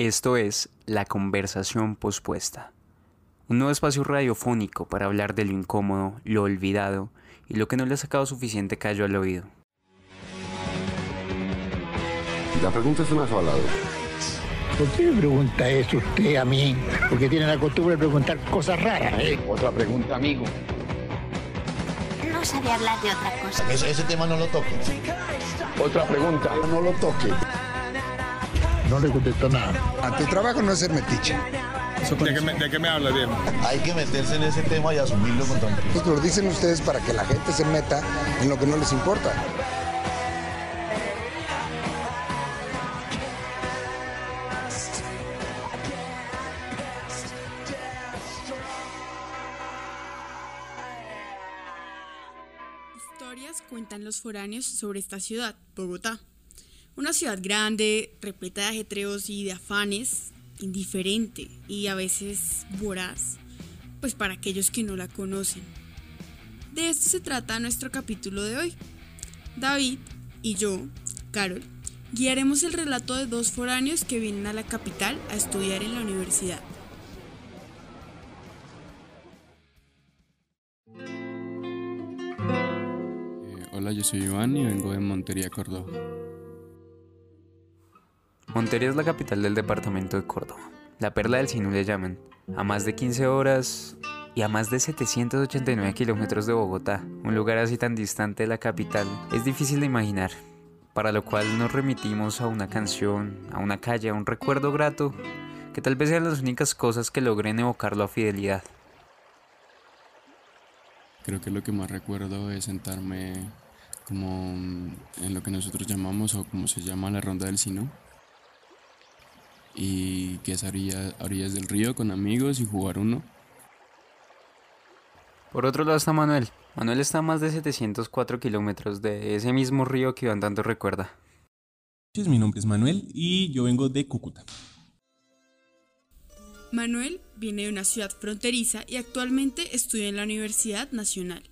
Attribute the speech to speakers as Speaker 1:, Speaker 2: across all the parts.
Speaker 1: Esto es La Conversación Pospuesta, un nuevo espacio radiofónico para hablar de lo incómodo, lo olvidado y lo que no le ha sacado suficiente callo al oído.
Speaker 2: La pregunta es una sola.
Speaker 3: ¿Por qué me pregunta eso usted a mí? Porque tiene la costumbre de preguntar cosas raras. ¿eh?
Speaker 2: Otra pregunta, amigo.
Speaker 4: No sabe hablar de otra cosa.
Speaker 5: Ese, ese tema no lo toque.
Speaker 2: Otra pregunta.
Speaker 5: No lo toque.
Speaker 3: No le contesto nada.
Speaker 5: A tu trabajo no es ser metiche.
Speaker 6: ¿De qué me, de qué me habla, Diego?
Speaker 5: Hay que meterse en ese tema y asumirlo con tranquilidad.
Speaker 2: Esto lo dicen ustedes para que la gente se meta en lo que no les importa.
Speaker 7: Historias cuentan los foráneos sobre esta ciudad, Bogotá. Una ciudad grande, repleta de ajetreos y de afanes, indiferente y a veces voraz, pues para aquellos que no la conocen. De esto se trata nuestro capítulo de hoy. David y yo, Carol, guiaremos el relato de dos foráneos que vienen a la capital a estudiar en la universidad.
Speaker 8: Eh, hola, yo soy Iván y vengo de Montería, Córdoba.
Speaker 1: Montería es la capital del departamento de Córdoba. La perla del Sinú le llaman. A más de 15 horas y a más de 789 kilómetros de Bogotá, un lugar así tan distante de la capital, es difícil de imaginar. Para lo cual nos remitimos a una canción, a una calle, a un recuerdo grato, que tal vez sean las únicas cosas que logren evocarlo a fidelidad.
Speaker 8: Creo que lo que más recuerdo es sentarme como en lo que nosotros llamamos o como se llama la ronda del Sinú. Y que es a orilla- a orillas del río con amigos y jugar uno.
Speaker 1: Por otro lado está Manuel. Manuel está a más de 704 kilómetros de ese mismo río que Iván tanto recuerda.
Speaker 9: Mi nombre es Manuel y yo vengo de Cúcuta.
Speaker 7: Manuel viene de una ciudad fronteriza y actualmente estudia en la Universidad Nacional,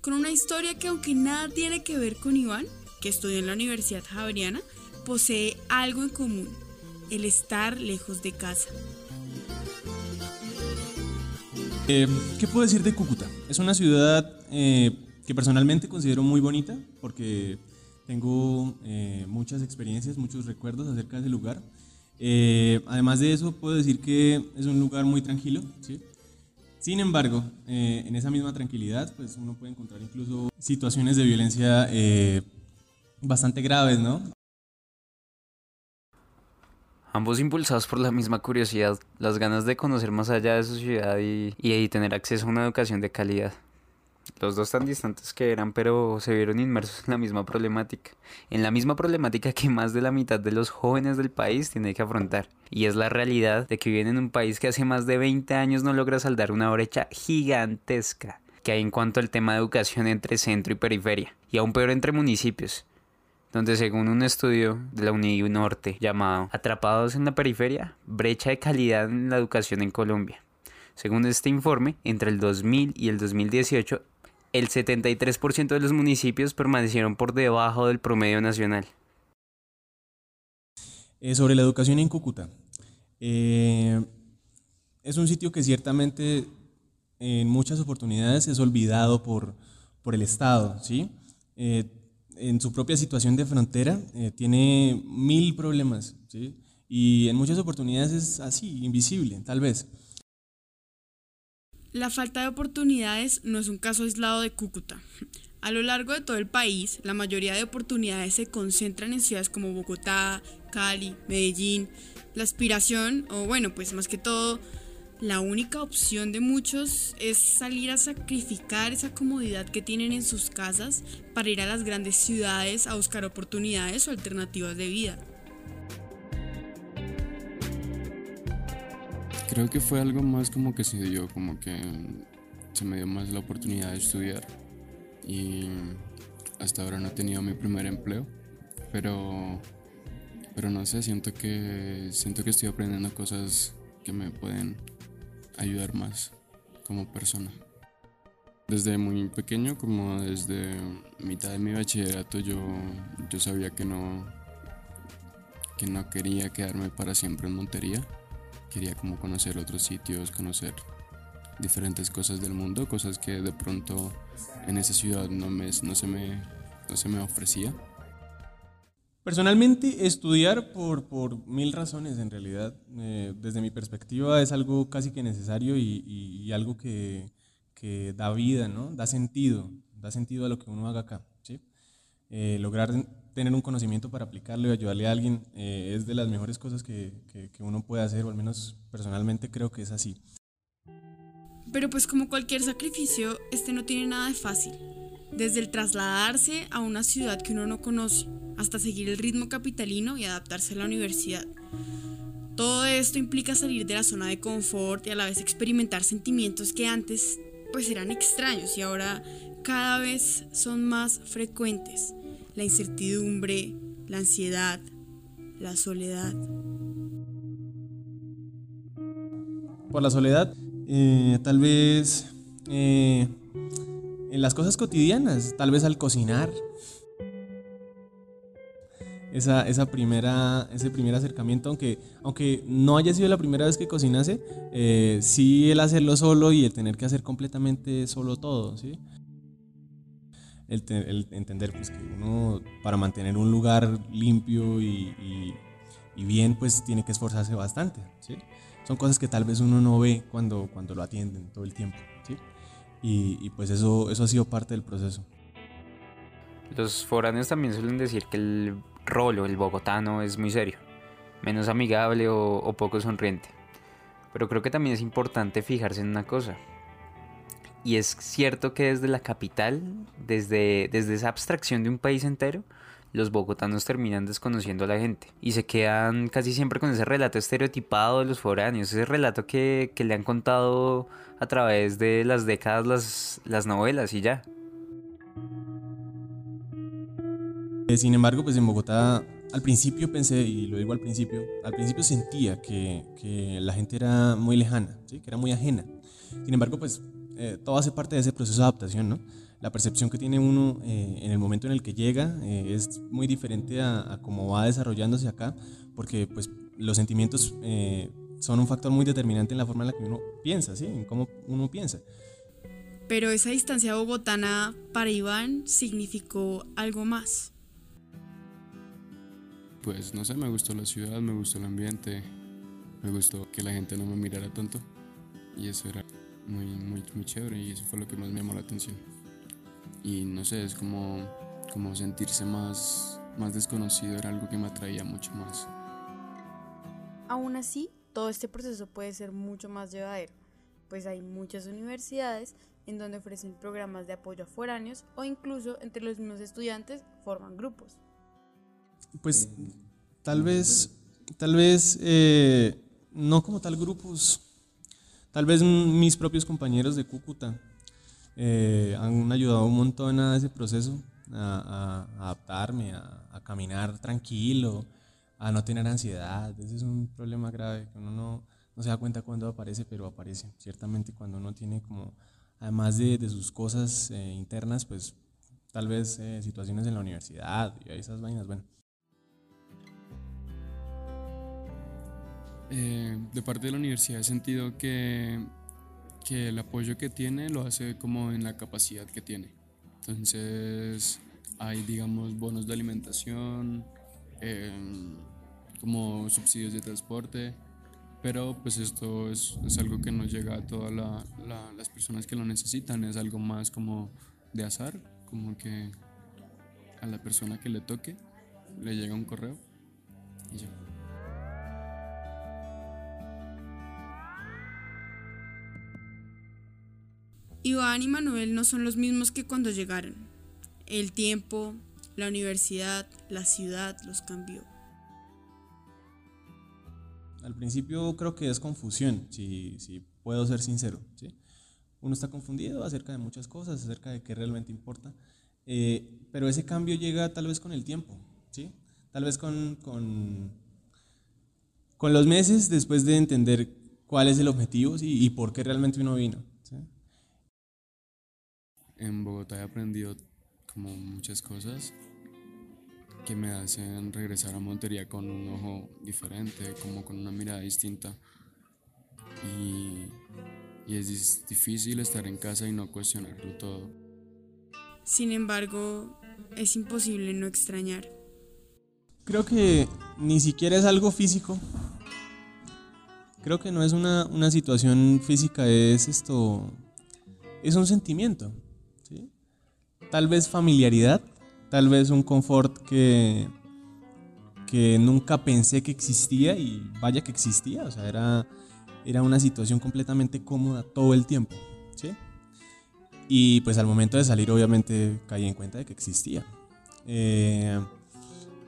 Speaker 7: con una historia que aunque nada tiene que ver con Iván, que estudió en la Universidad Javeriana, posee algo en común, el estar lejos de casa.
Speaker 9: Eh, ¿Qué puedo decir de Cúcuta? Es una ciudad eh, que personalmente considero muy bonita porque tengo eh, muchas experiencias, muchos recuerdos acerca de ese lugar. Eh, además de eso, puedo decir que es un lugar muy tranquilo. ¿sí? Sin embargo, eh, en esa misma tranquilidad, pues uno puede encontrar incluso situaciones de violencia eh, bastante graves, ¿no?
Speaker 1: Ambos impulsados por la misma curiosidad, las ganas de conocer más allá de su ciudad y, y tener acceso a una educación de calidad. Los dos tan distantes que eran, pero se vieron inmersos en la misma problemática. En la misma problemática que más de la mitad de los jóvenes del país tiene que afrontar. Y es la realidad de que viven en un país que hace más de 20 años no logra saldar una brecha gigantesca que hay en cuanto al tema de educación entre centro y periferia. Y aún peor entre municipios donde según un estudio de la UNID Norte llamado Atrapados en la periferia, brecha de calidad en la educación en Colombia. Según este informe, entre el 2000 y el 2018, el 73% de los municipios permanecieron por debajo del promedio nacional.
Speaker 9: Eh, sobre la educación en Cúcuta. Eh, es un sitio que ciertamente en muchas oportunidades es olvidado por, por el Estado, ¿sí? Eh, en su propia situación de frontera eh, tiene mil problemas. Y en muchas oportunidades es así, invisible, tal vez.
Speaker 7: La falta de oportunidades no es un caso aislado de Cúcuta. A lo largo de todo el país, la mayoría de oportunidades se concentran en ciudades como Bogotá, Cali, Medellín. La aspiración, o bueno, pues más que todo, la única opción de muchos es salir a sacrificar esa comodidad que tienen en sus casas para ir a las grandes ciudades a buscar oportunidades o alternativas de vida.
Speaker 8: Creo que fue algo más como que se dio, como que se me dio más la oportunidad de estudiar. Y hasta ahora no he tenido mi primer empleo, pero, pero no sé, siento que, siento que estoy aprendiendo cosas que me pueden ayudar más como persona. Desde muy pequeño, como desde mitad de mi bachillerato, yo, yo sabía que no, que no quería quedarme para siempre en Montería. Quería como conocer otros sitios, conocer diferentes cosas del mundo, cosas que de pronto en esa ciudad no, me, no, se, me, no se me ofrecía.
Speaker 9: Personalmente, estudiar por, por mil razones en realidad, eh, desde mi perspectiva es algo casi que necesario y, y, algo que, que, da vida, ¿no? da sentido, da sentido a lo que uno haga acá. ¿sí? Eh, lograr tener un conocimiento para aplicarlo y ayudarle a alguien eh, es de las mejores cosas que, que, que uno puede hacer, o al menos personalmente creo que es así.
Speaker 7: Pero pues como cualquier sacrificio, este no tiene nada de fácil. Desde el trasladarse a una ciudad que uno no conoce, hasta seguir el ritmo capitalino y adaptarse a la universidad. Todo esto implica salir de la zona de confort y a la vez experimentar sentimientos que antes pues eran extraños y ahora cada vez son más frecuentes. La incertidumbre, la ansiedad, la soledad.
Speaker 9: Por la soledad, eh, tal vez eh, en las cosas cotidianas, tal vez al cocinar. Esa, esa, primera, ese primer acercamiento, aunque, aunque no haya sido la primera vez que cocinase, eh, sí el hacerlo solo y el tener que hacer completamente solo todo, ¿sí? El, el entender pues, que uno para mantener un lugar limpio y, y, y, bien pues tiene que esforzarse bastante, ¿sí? Son cosas que tal vez uno no ve cuando, cuando lo atienden todo el tiempo. Y, pues eso, eso ha sido parte del proceso.
Speaker 1: Los foráneos también suelen decir que el rolo, el bogotano, es muy serio, menos amigable o, o, poco sonriente. Pero creo que también es importante fijarse en una cosa. Y es cierto que desde la capital, desde, desde esa abstracción de un país entero, los bogotanos terminan desconociendo a la gente y se quedan casi siempre con ese relato estereotipado de los foráneos, ese relato que, que le han contado a través de las décadas las, las novelas y ya.
Speaker 9: Eh, sin embargo, pues en Bogotá al principio pensé, y lo digo al principio, al principio sentía que, que la gente era muy lejana, ¿sí? que era muy ajena. Sin embargo, pues eh, todo hace parte de ese proceso de adaptación, ¿no? La percepción que tiene uno eh, en el momento en el que llega eh, es muy diferente a, a, cómo va desarrollándose acá, porque pues los sentimientos son un factor muy determinante en la forma en la que uno piensa, ¿sí? En cómo uno piensa.
Speaker 7: Pero esa distancia bogotana para Iván significó algo más
Speaker 8: pues no sé, me gustó la ciudad, me gustó el ambiente, me gustó que la gente no me mirara tanto y eso era muy, muy, muy chévere y eso fue lo que más me llamó la atención. Y no sé, es como, como sentirse más, más desconocido era algo que me atraía mucho más.
Speaker 10: Aún así, todo este proceso puede ser mucho más llevadero, pues hay muchas universidades en donde ofrecen programas de apoyo a foráneos o incluso entre los mismos estudiantes forman grupos.
Speaker 9: Pues tal vez, tal vez, eh, no como tal grupos, tal vez mis propios compañeros de Cúcuta eh, han ayudado un montón a ese proceso, a, a adaptarme, a, a, caminar tranquilo, a no tener ansiedad. Ese es un problema grave que uno no, no se da cuenta cuando aparece, pero aparece. Ciertamente cuando uno tiene como, además de, de sus cosas eh, internas, pues tal vez eh, situaciones en la universidad y esas vainas, bueno.
Speaker 8: Eh, de parte de la universidad he sentido que, que, el apoyo que tiene lo hace como en la capacidad que tiene. Entonces hay, digamos, bonos de alimentación, eh, como subsidios de transporte, pero pues esto es, es algo que no llega a todas la, la, las personas que lo necesitan, es algo más como de azar, como que a la persona que le toque le llega un correo y ya.
Speaker 7: Iván y Manuel no son los mismos que cuando llegaron. El tiempo, la universidad, la ciudad los cambió.
Speaker 9: Al principio creo que es confusión, si, si puedo ser sincero. ¿sí? Uno está confundido acerca de muchas cosas, acerca de qué realmente importa, eh, pero ese cambio llega tal vez con el tiempo, ¿sí? tal vez con, con, con los meses después de entender cuál es el objetivo ¿sí? y por qué realmente uno vino.
Speaker 8: En Bogotá he aprendido como muchas cosas. que me hacen regresar a Montería con un ojo diferente, como con una mirada distinta. Y, y es difícil estar en casa y no cuestionarlo todo.
Speaker 7: Sin embargo, es imposible no extrañar.
Speaker 9: Creo que ni siquiera es algo físico. Creo que no es una, una situación física, es esto. Es un sentimiento. Tal vez familiaridad, tal vez un confort que, que nunca pensé que existía y vaya que existía. O sea, era, era una situación completamente cómoda todo el tiempo. ¿sí? Y pues al momento de salir obviamente caí en cuenta de que existía. Eh,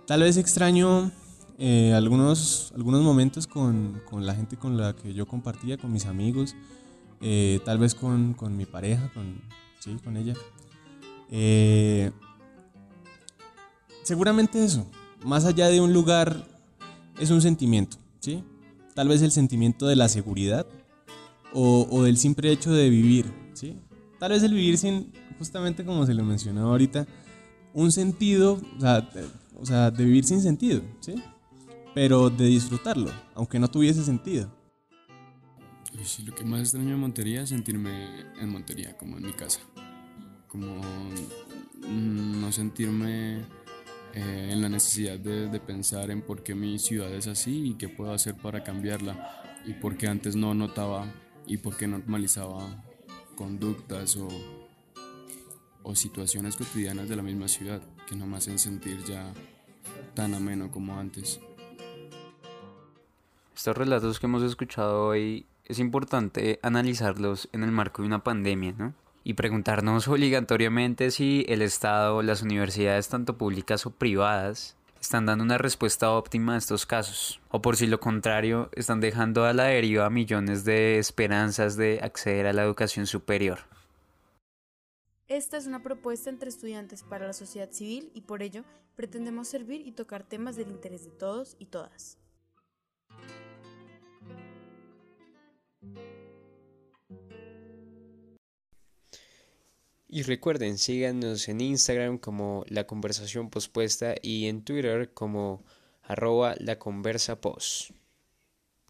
Speaker 9: tal vez extraño eh, algunos, algunos momentos con, con, la gente con la que yo compartía, con mis amigos, eh, tal vez con, con, mi pareja, con, sí, con ella. Seguramente eso, más allá de un lugar, es un sentimiento, ¿sí? Tal vez el sentimiento de la seguridad o, o del simple hecho de vivir, ¿sí? Tal vez el vivir sin, justamente como se lo mencionó ahorita, un sentido, o sea, de, o sea, de vivir sin sentido, ¿sí? Pero de disfrutarlo, aunque no tuviese sentido.
Speaker 8: Lo que más extraño Montería es sentirme en Montería, como en mi casa. Como no sentirme eh, en la necesidad de, de, pensar en por qué mi ciudad es así y qué puedo hacer para cambiarla y por qué antes no notaba y por qué normalizaba conductas o, o situaciones cotidianas de la misma ciudad que no me hacen sentir ya tan ameno como antes.
Speaker 1: Estos relatos que hemos escuchado hoy es importante analizarlos en el marco de una pandemia, ¿no? Y preguntarnos obligatoriamente si el Estado, las universidades, tanto públicas o privadas, están dando una respuesta óptima a estos casos, o por si lo contrario, están dejando a la deriva millones de esperanzas de acceder a la educación superior.
Speaker 10: Esta es una propuesta entre estudiantes para la sociedad civil y por ello pretendemos servir y tocar temas del interés de todos y todas.
Speaker 1: Y recuerden, síganos en Instagram como La Conversación Pospuesta y en Twitter como arroba La Conversa Post.